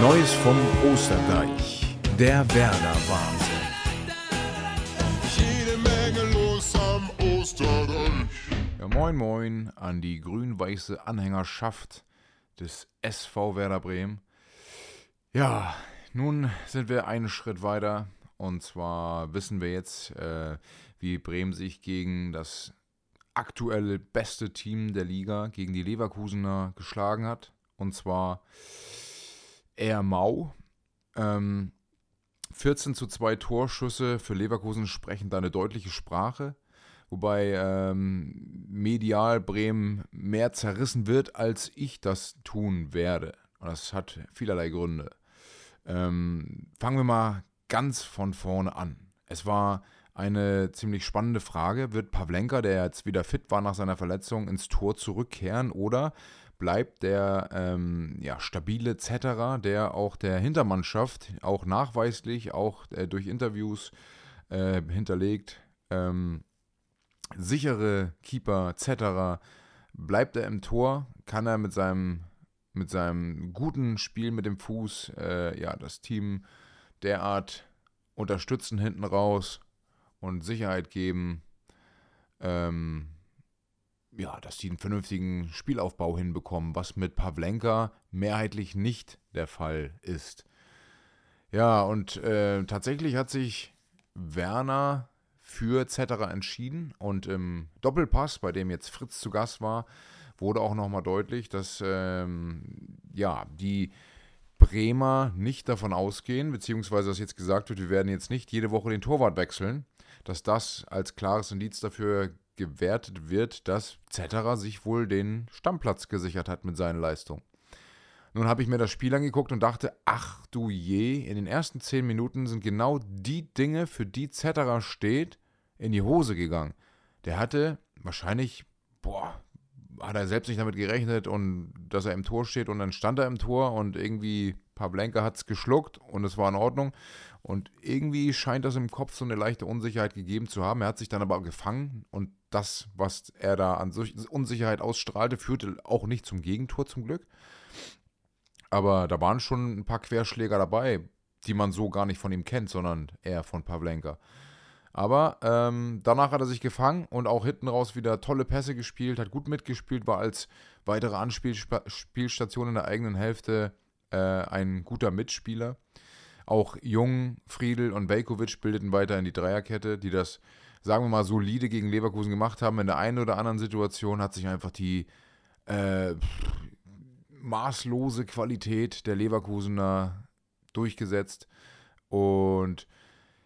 Neues vom Osterdeich. Der Werder-Wahnsinn. Jede Menge los am Osterdeich. Ja, moin, moin an die grün-weiße Anhängerschaft des SV Werder Bremen. Ja, nun sind wir einen Schritt weiter. Und zwar wissen wir jetzt, äh, wie Bremen sich gegen das aktuelle beste Team der Liga, gegen die Leverkusener, geschlagen hat. Und zwar eher mau. Ähm, 14 zu 2 Torschüsse für Leverkusen sprechen da eine deutliche Sprache. Wobei ähm, medial Bremen mehr zerrissen wird, als ich das tun werde. Und das hat vielerlei Gründe. Ähm, fangen wir mal ganz von vorne an. Es war eine ziemlich spannende Frage. Wird Pavlenka, der jetzt wieder fit war nach seiner Verletzung, ins Tor zurückkehren oder bleibt der ähm, ja, stabile Zetterer, der auch der Hintermannschaft, auch nachweislich, auch äh, durch Interviews äh, hinterlegt, ähm, sichere Keeper, Zetterer, bleibt er im Tor, kann er mit seinem, mit seinem guten Spiel mit dem Fuß äh, ja, das Team derart unterstützen hinten raus und Sicherheit geben, ähm, ja, dass die einen vernünftigen Spielaufbau hinbekommen, was mit Pavlenka mehrheitlich nicht der Fall ist. Ja, und äh, tatsächlich hat sich Werner für Zetterer entschieden und im Doppelpass, bei dem jetzt Fritz zu Gast war, wurde auch nochmal deutlich, dass ähm, ja, die Bremer nicht davon ausgehen, beziehungsweise dass jetzt gesagt wird, wir werden jetzt nicht jede Woche den Torwart wechseln, dass das als klares Indiz dafür gewertet wird, dass Zetterer sich wohl den Stammplatz gesichert hat mit seinen Leistungen. Nun habe ich mir das Spiel angeguckt und dachte, ach du je, in den ersten zehn Minuten sind genau die Dinge, für die Zetterer steht, in die Hose gegangen. Der hatte wahrscheinlich, boah, hat er selbst nicht damit gerechnet und dass er im Tor steht und dann stand er im Tor und irgendwie Pavlenka hat es geschluckt und es war in Ordnung. Und irgendwie scheint das im Kopf so eine leichte Unsicherheit gegeben zu haben. Er hat sich dann aber gefangen und das, was er da an Unsicherheit ausstrahlte, führte auch nicht zum Gegentor zum Glück. Aber da waren schon ein paar Querschläger dabei, die man so gar nicht von ihm kennt, sondern eher von Pavlenka. Aber ähm, danach hat er sich gefangen und auch hinten raus wieder tolle Pässe gespielt, hat gut mitgespielt, war als weitere Anspielstation in der eigenen Hälfte äh, ein guter Mitspieler. Auch Jung, Friedel und Velkovic bildeten weiter in die Dreierkette, die das, sagen wir mal, solide gegen Leverkusen gemacht haben. In der einen oder anderen Situation hat sich einfach die äh, maßlose Qualität der Leverkusener durchgesetzt. Und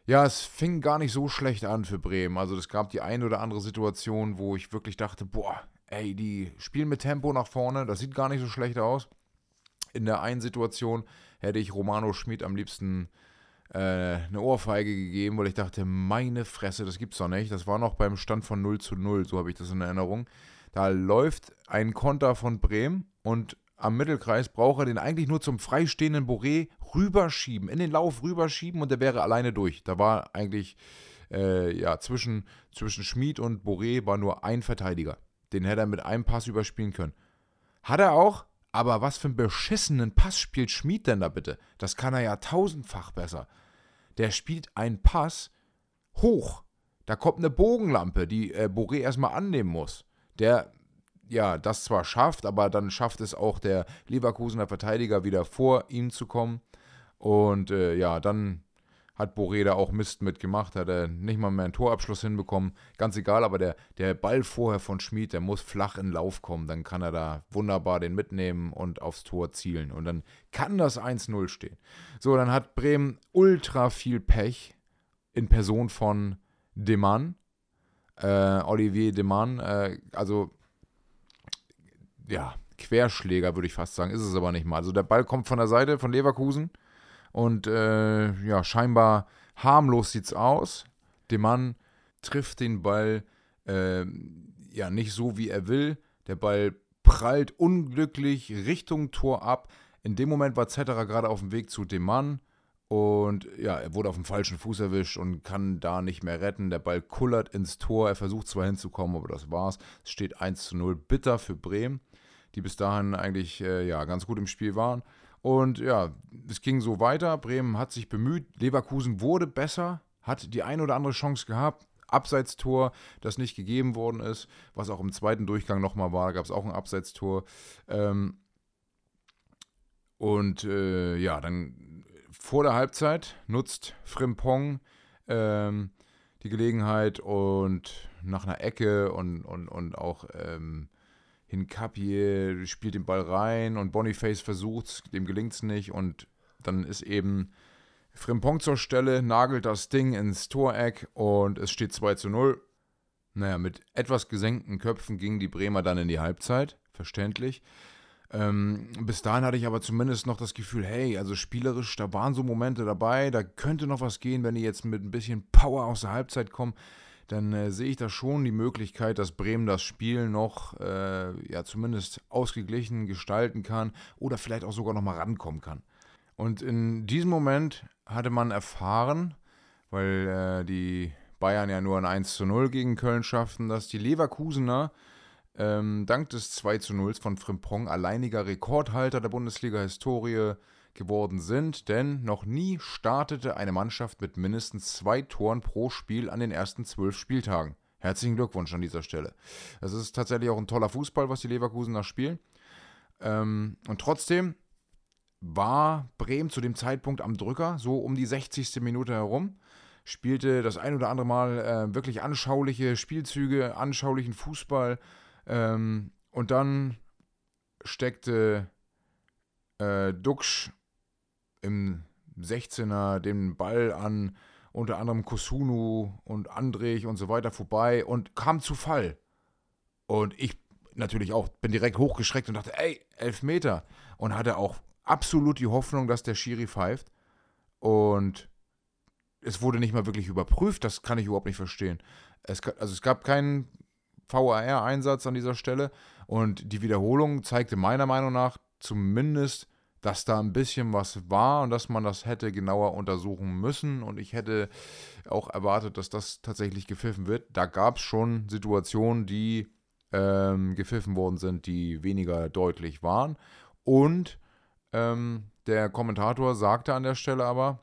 ja, es fing gar nicht so schlecht an für Bremen. Also es gab die eine oder andere Situation, wo ich wirklich dachte, boah, ey, die spielen mit Tempo nach vorne, das sieht gar nicht so schlecht aus. In der einen Situation hätte ich Romano Schmid am liebsten äh, eine Ohrfeige gegeben, weil ich dachte, meine Fresse, das gibt's doch nicht. Das war noch beim Stand von 0 zu 0, so habe ich das in Erinnerung. Da läuft ein Konter von Bremen und am Mittelkreis braucht er den eigentlich nur zum freistehenden Boré rüberschieben, in den Lauf rüberschieben und der wäre alleine durch. Da war eigentlich, äh, ja, zwischen, zwischen Schmid und Boré war nur ein Verteidiger. Den hätte er mit einem Pass überspielen können. Hat er auch, aber was für einen beschissenen Pass spielt Schmid denn da bitte? Das kann er ja tausendfach besser. Der spielt einen Pass hoch. Da kommt eine Bogenlampe, die äh, Boré erstmal annehmen muss. Der ja, das zwar schafft, aber dann schafft es auch der Leverkusener Verteidiger wieder vor ihm zu kommen. Und äh, ja, dann hat Boreda auch Mist mitgemacht, hat er nicht mal mehr einen Torabschluss hinbekommen. Ganz egal, aber der, der Ball vorher von Schmid, der muss flach in Lauf kommen. Dann kann er da wunderbar den mitnehmen und aufs Tor zielen. Und dann kann das 1-0 stehen. So, dann hat Bremen ultra viel Pech in Person von Demann. Äh, Olivier Demann, äh, also ja, Querschläger, würde ich fast sagen. Ist es aber nicht mal. Also der Ball kommt von der Seite von Leverkusen und äh, ja, scheinbar harmlos sieht's aus. Der Mann trifft den Ball äh, ja nicht so, wie er will. Der Ball prallt unglücklich Richtung Tor ab. In dem Moment war Zetterer gerade auf dem Weg zu dem Mann und ja, er wurde auf dem falschen Fuß erwischt und kann da nicht mehr retten. Der Ball kullert ins Tor. Er versucht zwar hinzukommen, aber das war's. Es steht 1 zu 0. Bitter für Bremen, die bis dahin eigentlich äh, ja, ganz gut im Spiel waren. Und ja, es ging so weiter. Bremen hat sich bemüht. Leverkusen wurde besser, hat die eine oder andere Chance gehabt. Abseitstor, das nicht gegeben worden ist, was auch im zweiten Durchgang nochmal war, gab es auch ein Abseitstor. Ähm, und äh, ja, dann vor der Halbzeit nutzt Frimpong ähm, die Gelegenheit und nach einer Ecke und, und, und auch ähm, Hinkapie spielt den Ball rein und Boniface versucht es, dem gelingt es nicht und dann ist eben Frimpong zur Stelle, nagelt das Ding ins Toreck und es steht 2 zu 0. Naja, mit etwas gesenkten Köpfen gingen die Bremer dann in die Halbzeit, verständlich. Ähm, bis dahin hatte ich aber zumindest noch das Gefühl, hey, also spielerisch, da waren so Momente dabei, da könnte noch was gehen, wenn die jetzt mit ein bisschen Power aus der Halbzeit kommen. Dann äh, sehe ich da schon die Möglichkeit, dass Bremen das Spiel noch äh, ja zumindest ausgeglichen gestalten kann oder vielleicht auch sogar noch mal rankommen kann. Und in diesem Moment hatte man erfahren, weil äh, die Bayern ja nur ein 1 zu 0 gegen Köln schafften, dass die Leverkusener ähm, dank des 2 zu 0 von Frimpong alleiniger Rekordhalter der Bundesliga-Historie geworden sind, denn noch nie startete eine Mannschaft mit mindestens zwei Toren pro Spiel an den ersten zwölf Spieltagen. Herzlichen Glückwunsch an dieser Stelle. Es ist tatsächlich auch ein toller Fußball, was die Leverkusener spielen. Ähm, und trotzdem war Bremen zu dem Zeitpunkt am Drücker, so um die 60. Minute herum. Spielte das ein oder andere Mal äh, wirklich anschauliche Spielzüge, anschaulichen Fußball. Ähm, und dann steckte äh, Duxch im 16er den Ball an unter anderem Kosunu und Andrich und so weiter vorbei und kam zu Fall. Und ich natürlich auch bin direkt hochgeschreckt und dachte, ey, elf Meter. Und hatte auch absolut die Hoffnung, dass der Schiri pfeift. Und es wurde nicht mal wirklich überprüft, das kann ich überhaupt nicht verstehen. Es, also es gab keinen VAR-Einsatz an dieser Stelle und die Wiederholung zeigte meiner Meinung nach zumindest, dass da ein bisschen was war und dass man das hätte genauer untersuchen müssen und ich hätte auch erwartet, dass das tatsächlich gepfiffen wird. Da gab es schon Situationen, die ähm, gepfiffen worden sind, die weniger deutlich waren und ähm, der Kommentator sagte an der Stelle aber,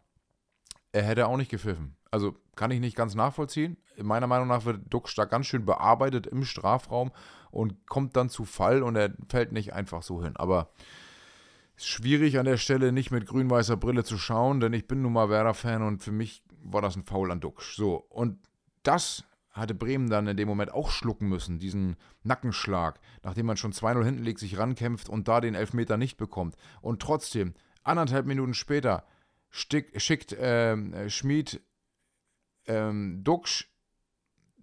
er hätte auch nicht gepfiffen. Also kann ich nicht ganz nachvollziehen. Meiner Meinung nach wird Duck da ganz schön bearbeitet im Strafraum und kommt dann zu Fall und er fällt nicht einfach so hin. Aber schwierig an der Stelle nicht mit grün-weißer Brille zu schauen, denn ich bin nun mal Werder-Fan und für mich war das ein Foul an Duxch. So, und das hatte Bremen dann in dem Moment auch schlucken müssen, diesen Nackenschlag, nachdem man schon 2-0 hinten liegt, sich rankämpft und da den Elfmeter nicht bekommt. Und trotzdem, anderthalb Minuten später, stick, schickt äh, Schmid ähm, Duxch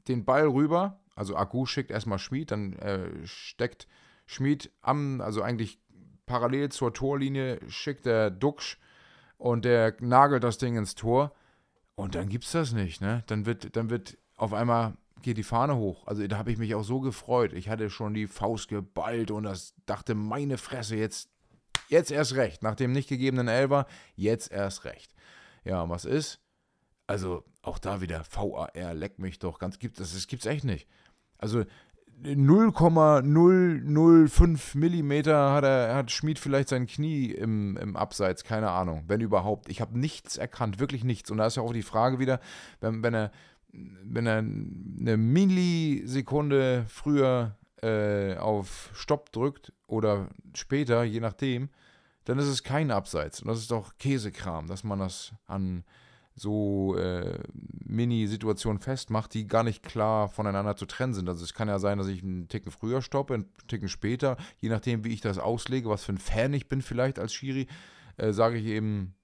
den Ball rüber, also Akku schickt erstmal Schmid, dann äh, steckt Schmid am, also eigentlich parallel zur Torlinie, schickt der Duxch und der nagelt das Ding ins Tor. Und dann gibt's das nicht, ne? Dann wird, dann wird auf einmal geht die Fahne hoch. Also da habe ich mich auch so gefreut. Ich hatte schon die Faust geballt und das dachte, meine Fresse, jetzt, jetzt erst recht. Nach dem nicht gegebenen Elber, jetzt erst recht. Ja, was ist? Also auch da wieder VAR, leck mich doch. Ganz gibt das, das gibt's echt nicht. Also 0,005 Millimeter hat, er, hat Schmid vielleicht sein Knie im, im Abseits, keine Ahnung, wenn überhaupt. Ich habe nichts erkannt, wirklich nichts. Und da ist ja auch die Frage wieder, wenn, wenn er wenn er eine Millisekunde früher äh, auf Stopp drückt oder später, je nachdem, dann ist es kein Abseits. Und das ist doch Käsekram, dass man das an so äh, Mini-Situationen festmacht, die gar nicht klar voneinander zu trennen sind. Also es kann ja sein, dass ich einen Ticken früher stoppe, einen Ticken später, je nachdem, wie ich das auslege, was für ein Fan ich bin vielleicht als Schiri, äh, sage ich eben,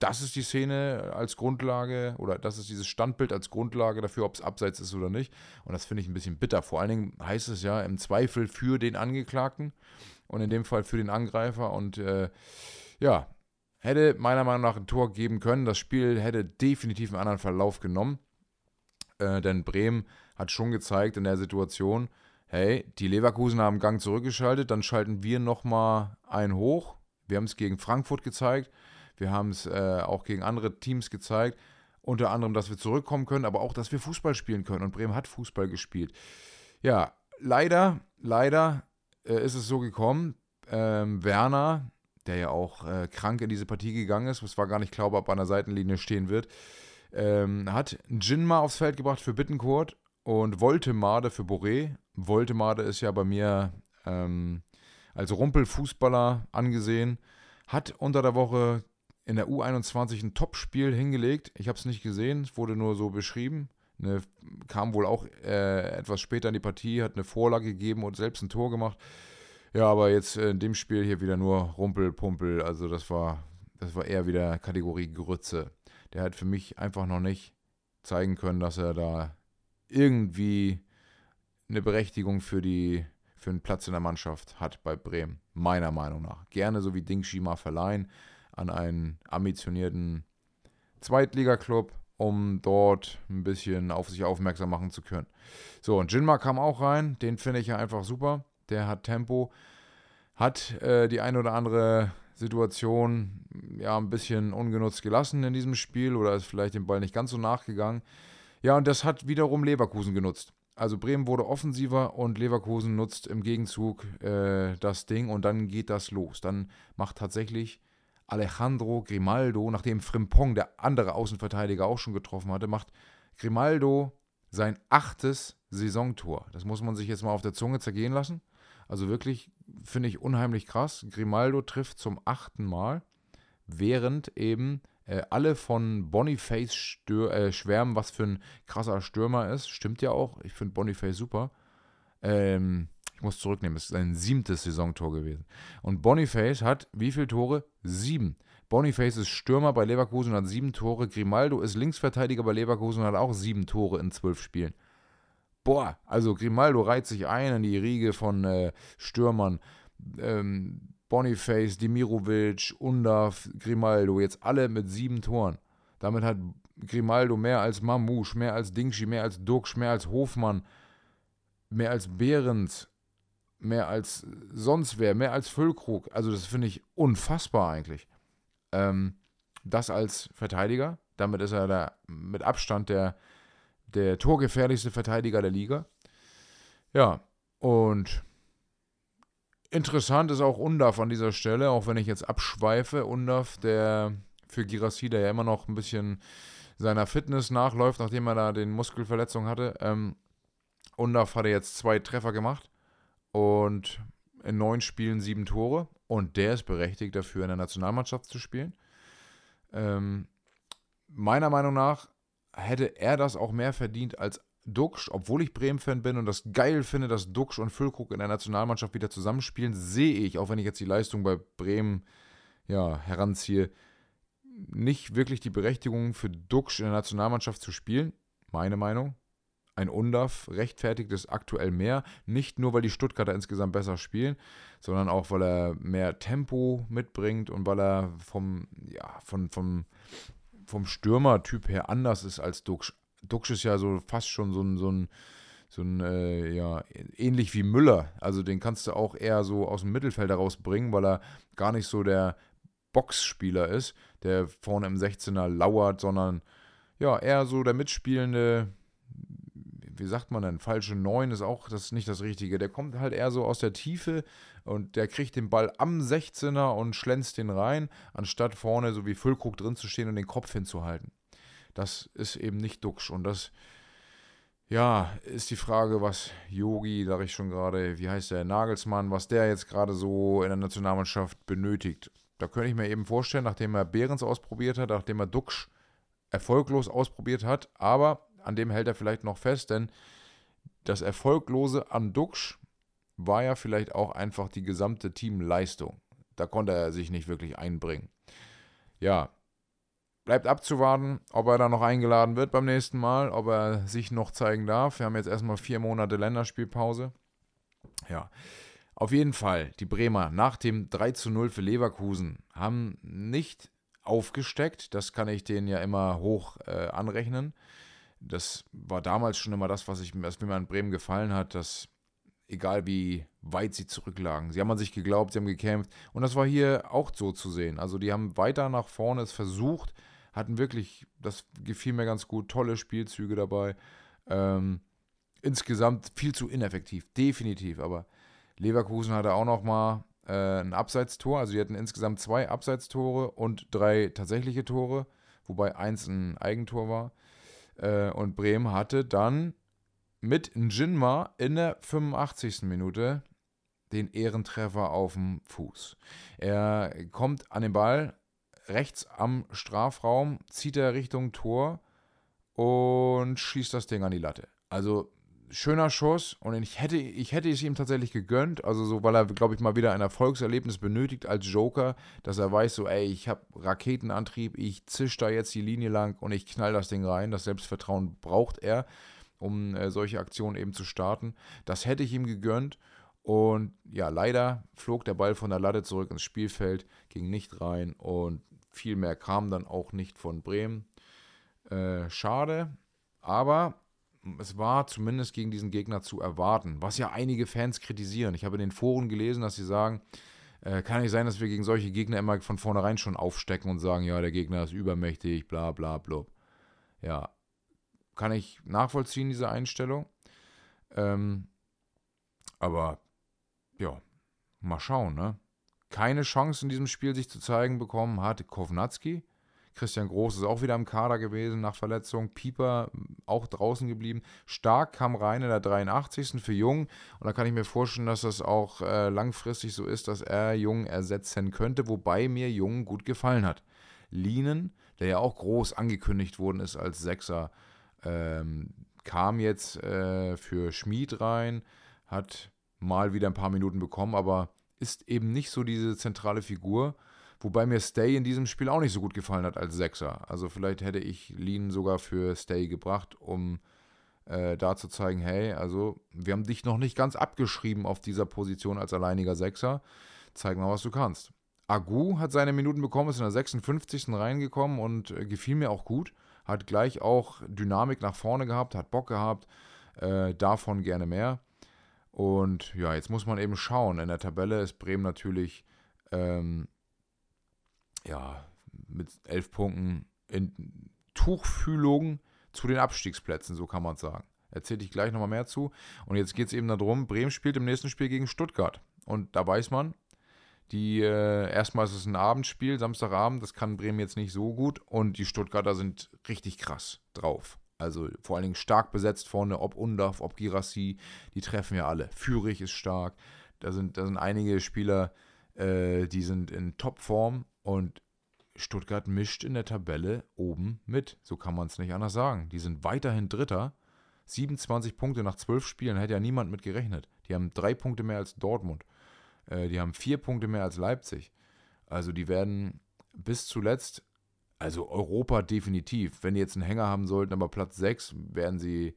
das ist die Szene als Grundlage oder das ist dieses Standbild als Grundlage dafür, ob es abseits ist oder nicht. Und das finde ich ein bisschen bitter. Vor allen Dingen heißt es ja im Zweifel für den Angeklagten und in dem Fall für den Angreifer. Und äh, ja, hätte meiner Meinung nach ein Tor geben können. Das Spiel hätte definitiv einen anderen Verlauf genommen. Äh, denn Bremen hat schon gezeigt in der Situation, hey, die Leverkusen haben Gang zurückgeschaltet, dann schalten wir nochmal einen hoch. Wir haben es gegen Frankfurt gezeigt. Wir haben es äh, auch gegen andere Teams gezeigt. Unter anderem, dass wir zurückkommen können, aber auch, dass wir Fußball spielen können. Und Bremen hat Fußball gespielt. Ja, leider, leider äh, ist es so gekommen. Ähm, Werner, der ja auch äh, krank in diese Partie gegangen ist. Es war gar nicht klar, ob er an der Seitenlinie stehen wird. Ähm, hat Jinma aufs Feld gebracht für Bittencourt und Voltemade für Boré. Voltemade ist ja bei mir ähm, als Rumpelfußballer angesehen. Hat unter der Woche in der U21 ein Topspiel hingelegt. Ich habe es nicht gesehen, es wurde nur so beschrieben. Eine, kam wohl auch äh, etwas später in die Partie, hat eine Vorlage gegeben und selbst ein Tor gemacht. Ja, aber jetzt in dem Spiel hier wieder nur Rumpel, Also das war, das war eher wieder Kategorie Grütze. Der hat für mich einfach noch nicht zeigen können, dass er da irgendwie eine Berechtigung für die für einen Platz in der Mannschaft hat bei Bremen, meiner Meinung nach. Gerne so wie Dingshi mal verleihen an einen ambitionierten Zweitligaklub, um dort ein bisschen auf sich aufmerksam machen zu können. So, und Jinma kam auch rein, den finde ich ja einfach super. Der hat Tempo, hat äh, die ein oder andere Situation ja ein bisschen ungenutzt gelassen in diesem Spiel oder ist vielleicht dem Ball nicht ganz so nachgegangen. Ja, und das hat wiederum Leverkusen genutzt. Also Bremen wurde offensiver und Leverkusen nutzt im Gegenzug äh, das Ding und dann geht das los. Dann macht tatsächlich Alejandro Grimaldo, nachdem Frimpong, der andere Außenverteidiger, auch schon getroffen hatte, macht Grimaldo sein achtes Saisontor. Das muss man sich jetzt mal auf der Zunge zergehen lassen. Also wirklich, finde ich unheimlich krass. Grimaldo trifft zum achten Mal, während eben äh, alle von Boniface stör, äh, schwärmen, was für ein krasser Stürmer ist. Stimmt ja auch. Ich finde Boniface super. Ähm, ich muss zurücknehmen, es ist sein siebtes Saisontor gewesen. Und Boniface hat wie viele Tore? Sieben. Boniface ist Stürmer bei Leverkusen und hat sieben Tore. Grimaldo ist Linksverteidiger bei Leverkusen und hat auch sieben Tore in zwölf Spielen. Boah, also Grimaldo reiht sich ein in die Riege von äh, Stürmern. Ähm, Boniface, Dimirovic, Undav, Grimaldo, jetzt alle mit sieben Toren. Damit hat Grimaldo mehr als Mamouche, mehr als Dingschi, mehr als Duxch, mehr als Hofmann, mehr als Behrens, mehr als sonst wer, mehr als Füllkrug. Also das finde ich unfassbar eigentlich. Ähm, das als Verteidiger. Damit ist er da mit Abstand der, der torgefährlichste Verteidiger der Liga. Ja, und Interessant ist auch Undaf an dieser Stelle, auch wenn ich jetzt abschweife. Undaf, der für Girassi, der ja immer noch ein bisschen seiner Fitness nachläuft, nachdem er da den Muskelverletzung hatte. Ähm, Undaf hatte jetzt zwei Treffer gemacht und in neun Spielen sieben Tore. Und der ist berechtigt dafür, in der Nationalmannschaft zu spielen. Ähm, meiner Meinung nach hätte er das auch mehr verdient als Duxch, obwohl ich Bremen-Fan bin und das geil finde, dass Duxch und Füllkrug in der Nationalmannschaft wieder zusammenspielen, sehe ich, auch wenn ich jetzt die Leistung bei Bremen ja, heranziehe, nicht wirklich die Berechtigung für Duxch in der Nationalmannschaft zu spielen. Meine Meinung. Ein Undaf rechtfertigt es aktuell mehr. Nicht nur, weil die Stuttgarter insgesamt besser spielen, sondern auch, weil er mehr Tempo mitbringt und weil er vom, ja, von, vom, vom Stürmertyp her anders ist als Duxch. Duxch ist ja so fast schon so ein, so ein, so ein äh, ja, ähnlich wie Müller. Also den kannst du auch eher so aus dem Mittelfeld herausbringen, weil er gar nicht so der Boxspieler ist, der vorne im 16er lauert, sondern ja, eher so der mitspielende, wie sagt man denn, falsche Neun ist auch das ist nicht das Richtige. Der kommt halt eher so aus der Tiefe und der kriegt den Ball am 16er und schlänzt den rein, anstatt vorne so wie Füllkrug drin zu stehen und den Kopf hinzuhalten. Das ist eben nicht Duxch. Und das, ja, ist die Frage, was Yogi, sage ich schon gerade, wie heißt der, Nagelsmann, was der jetzt gerade so in der Nationalmannschaft benötigt. Da könnte ich mir eben vorstellen, nachdem er Behrens ausprobiert hat, nachdem er Duxch erfolglos ausprobiert hat, aber an dem hält er vielleicht noch fest, denn das Erfolglose an Duxch war ja vielleicht auch einfach die gesamte Teamleistung. Da konnte er sich nicht wirklich einbringen. Ja, Bleibt abzuwarten, ob er da noch eingeladen wird beim nächsten Mal, ob er sich noch zeigen darf. Wir haben jetzt erstmal vier Monate Länderspielpause. Ja, auf jeden Fall, die Bremer nach dem 3 zu 0 für Leverkusen haben nicht aufgesteckt. Das kann ich denen ja immer hoch äh, anrechnen. Das war damals schon immer das, was, ich, was mir in Bremen gefallen hat, dass egal wie weit sie zurücklagen, sie haben an sich geglaubt, sie haben gekämpft. Und das war hier auch so zu sehen. Also die haben weiter nach vorne es versucht, hatten wirklich, das gefiel mir ganz gut, tolle Spielzüge dabei. Ähm, insgesamt viel zu ineffektiv, definitiv. Aber Leverkusen hatte auch noch mal äh, ein Abseitstor. Also die hatten insgesamt zwei Abseitstore und drei tatsächliche Tore, wobei eins ein Eigentor war. Äh, und Bremen hatte dann mit Njinma in der 85. Minute den Ehrentreffer auf dem Fuß. Er kommt an den Ball rechts am Strafraum, zieht er Richtung Tor und schießt das Ding an die Latte. Also schöner Schuss und ich hätte, ich hätte es ihm tatsächlich gegönnt, also so, weil er, glaube ich, mal wieder ein Erfolgserlebnis benötigt als Joker, dass er weiß, so, ey, ich habe Raketenantrieb, ich zisch da jetzt die Linie lang und ich knall das Ding rein. Das Selbstvertrauen braucht er, um äh, solche Aktionen eben zu starten. Das hätte ich ihm gegönnt und ja, leider flog der Ball von der Latte zurück ins Spielfeld, ging nicht rein und viel mehr kam dann auch nicht von Bremen. Äh, schade, aber es war zumindest gegen diesen Gegner zu erwarten, was ja einige Fans kritisieren. Ich habe in den Foren gelesen, dass sie sagen, äh, kann nicht sein, dass wir gegen solche Gegner immer von vornherein schon aufstecken und sagen, ja, der Gegner ist übermächtig, bla bla bla. Ja, kann ich nachvollziehen, diese Einstellung. Ähm, aber ja, mal schauen, ne? Keine Chance in diesem Spiel sich zu zeigen bekommen hatte Kovnatski. Christian Groß ist auch wieder im Kader gewesen nach Verletzung. Pieper auch draußen geblieben. Stark kam rein in der 83. für Jung. Und da kann ich mir vorstellen, dass das auch äh, langfristig so ist, dass er Jung ersetzen könnte, wobei mir Jung gut gefallen hat. Lienen, der ja auch groß angekündigt worden ist als Sechser, ähm, kam jetzt äh, für Schmied rein, hat mal wieder ein paar Minuten bekommen, aber ist eben nicht so diese zentrale Figur. Wobei mir Stay in diesem Spiel auch nicht so gut gefallen hat als Sechser. Also vielleicht hätte ich Lean sogar für Stay gebracht, um äh, da zu zeigen, hey, also wir haben dich noch nicht ganz abgeschrieben auf dieser Position als alleiniger Sechser. Zeig mal, was du kannst. Agu hat seine Minuten bekommen, ist in der 56. reingekommen und äh, gefiel mir auch gut. Hat gleich auch Dynamik nach vorne gehabt, hat Bock gehabt, äh, davon gerne mehr. Und ja, jetzt muss man eben schauen. In der Tabelle ist Bremen natürlich ähm, ja, mit elf Punkten in Tuchfühlung zu den Abstiegsplätzen, so kann man sagen. Erzähle ich gleich nochmal mehr zu. Und jetzt geht es eben darum, Bremen spielt im nächsten Spiel gegen Stuttgart. Und da weiß man, die äh, erstmal ist es ein Abendspiel, Samstagabend, das kann Bremen jetzt nicht so gut. Und die Stuttgarter sind richtig krass drauf. Also vor allen Dingen stark besetzt vorne, ob Undaf, ob Girassi, die treffen ja alle. Führig ist stark. Da sind, da sind einige Spieler, die sind in Topform und Stuttgart mischt in der Tabelle oben mit. So kann man es nicht anders sagen. Die sind weiterhin Dritter. 27 Punkte nach 12 Spielen, hätte ja niemand mit gerechnet. Die haben drei Punkte mehr als Dortmund. Äh, die haben vier Punkte mehr als Leipzig. Also die werden bis zuletzt also Europa definitiv. Wenn die jetzt einen Hänger haben sollten, aber Platz 6 werden sie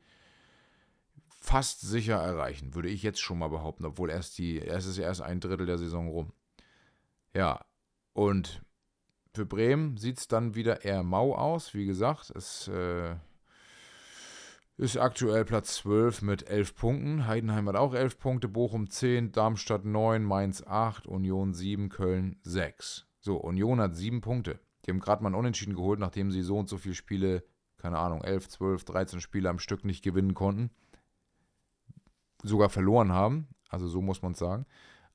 fast sicher erreichen, würde ich jetzt schon mal behaupten, obwohl erst die, erst ist ja erst ein Drittel der Saison rum. Ja, und für Bremen sieht es dann wieder eher mau aus. Wie gesagt, es äh, ist aktuell Platz 12 mit 11 Punkten. Heidenheim hat auch 11 Punkte, Bochum 10, Darmstadt 9, Mainz 8, Union 7, Köln 6. So, Union hat 7 Punkte. Die haben gerade mal einen Unentschieden geholt, nachdem sie so und so viele Spiele, keine Ahnung, 11, 12, 13 Spiele am Stück nicht gewinnen konnten. Sogar verloren haben. Also so muss man es sagen.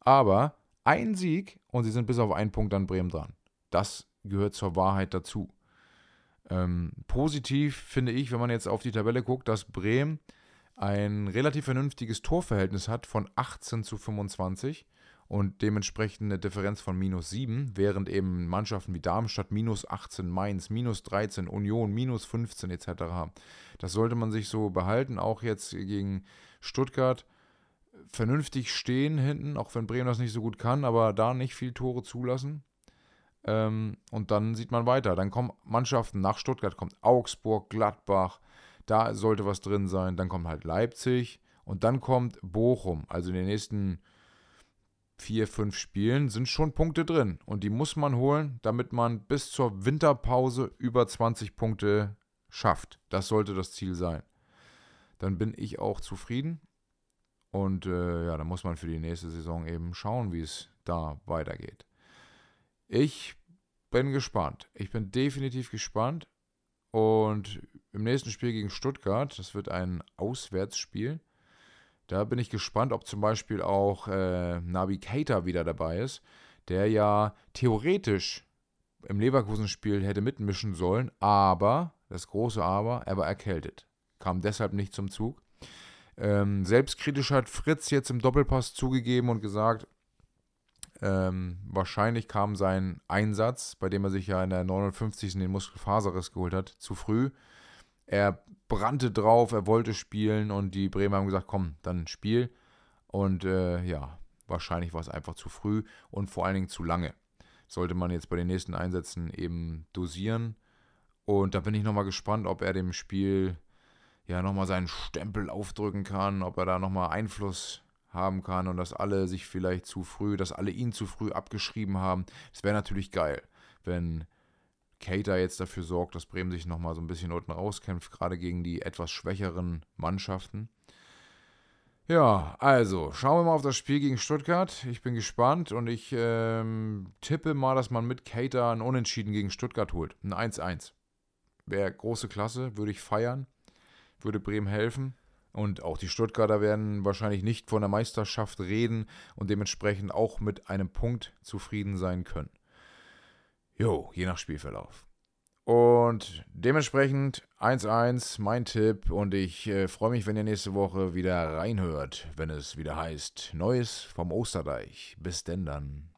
Aber ein Sieg und sie sind bis auf einen Punkt an Bremen dran. Das gehört zur Wahrheit dazu. Ähm, positiv finde ich, wenn man jetzt auf die Tabelle guckt, dass Bremen ein relativ vernünftiges Torverhältnis hat von 18 zu 25 und dementsprechend eine Differenz von minus 7, während eben Mannschaften wie Darmstadt minus 18, Mainz minus 13, Union minus 15 etc. haben. Das sollte man sich so behalten, auch jetzt gegen Stuttgart vernünftig stehen hinten, auch wenn Bremen das nicht so gut kann, aber da nicht viel Tore zulassen. Ähm, und dann sieht man weiter. Dann kommen Mannschaften nach Stuttgart, kommt Augsburg, Gladbach, da sollte was drin sein. Dann kommt halt Leipzig und dann kommt Bochum. Also in den nächsten vier, fünf Spielen sind schon Punkte drin. Und die muss man holen, damit man bis zur Winterpause über 20 Punkte schafft. Das sollte das Ziel sein. Dann bin ich auch zufrieden. Und äh, ja, dann muss man für die nächste Saison eben schauen, wie es da weitergeht. Ich bin gespannt. Ich bin definitiv gespannt. Und im nächsten Spiel gegen Stuttgart, das wird ein Auswärtsspiel, Da bin ich gespannt, ob zum Beispiel auch äh, Navi Keita wieder dabei ist, der ja theoretisch im Leverkusen-Spiel hätte mitmischen sollen, aber, das große Aber, er war erkältet. Kam deshalb nicht zum Zug. Ähm, selbstkritisch hat Fritz jetzt im Doppelpass zugegeben und gesagt, ähm, wahrscheinlich kam sein Einsatz, bei dem er sich ja in der 59. den Muskelfaserriss geholt hat, zu früh. Er brannte drauf, er wollte spielen und die Bremer haben gesagt, komm, dann spiel. Und äh, ja, wahrscheinlich war es einfach zu früh und vor allen Dingen zu lange. Sollte man jetzt bei den nächsten Einsätzen eben dosieren. Und da bin ich nochmal gespannt, ob er dem Spiel ja nochmal seinen Stempel aufdrücken kann, ob er da nochmal Einfluss haben kann und dass alle sich vielleicht zu früh, dass alle ihn zu früh abgeschrieben haben. Es wäre natürlich geil, wenn Cater jetzt dafür sorgt, dass Bremen sich nochmal so ein bisschen unten rauskämpft, gerade gegen die etwas schwächeren Mannschaften. Ja, also schauen wir mal auf das Spiel gegen Stuttgart. Ich bin gespannt und ich ähm, tippe mal, dass man mit Cater ein Unentschieden gegen Stuttgart holt. Ein 1-1. Wäre große Klasse, würde ich feiern, würde Bremen helfen. Und auch die Stuttgarter werden wahrscheinlich nicht von der Meisterschaft reden und dementsprechend auch mit einem Punkt zufrieden sein können. Jo, je nach Spielverlauf. Und dementsprechend 1-1 mein Tipp und ich äh, freue mich, wenn ihr nächste Woche wieder reinhört, wenn es wieder heißt Neues vom Osterdeich. Bis denn dann.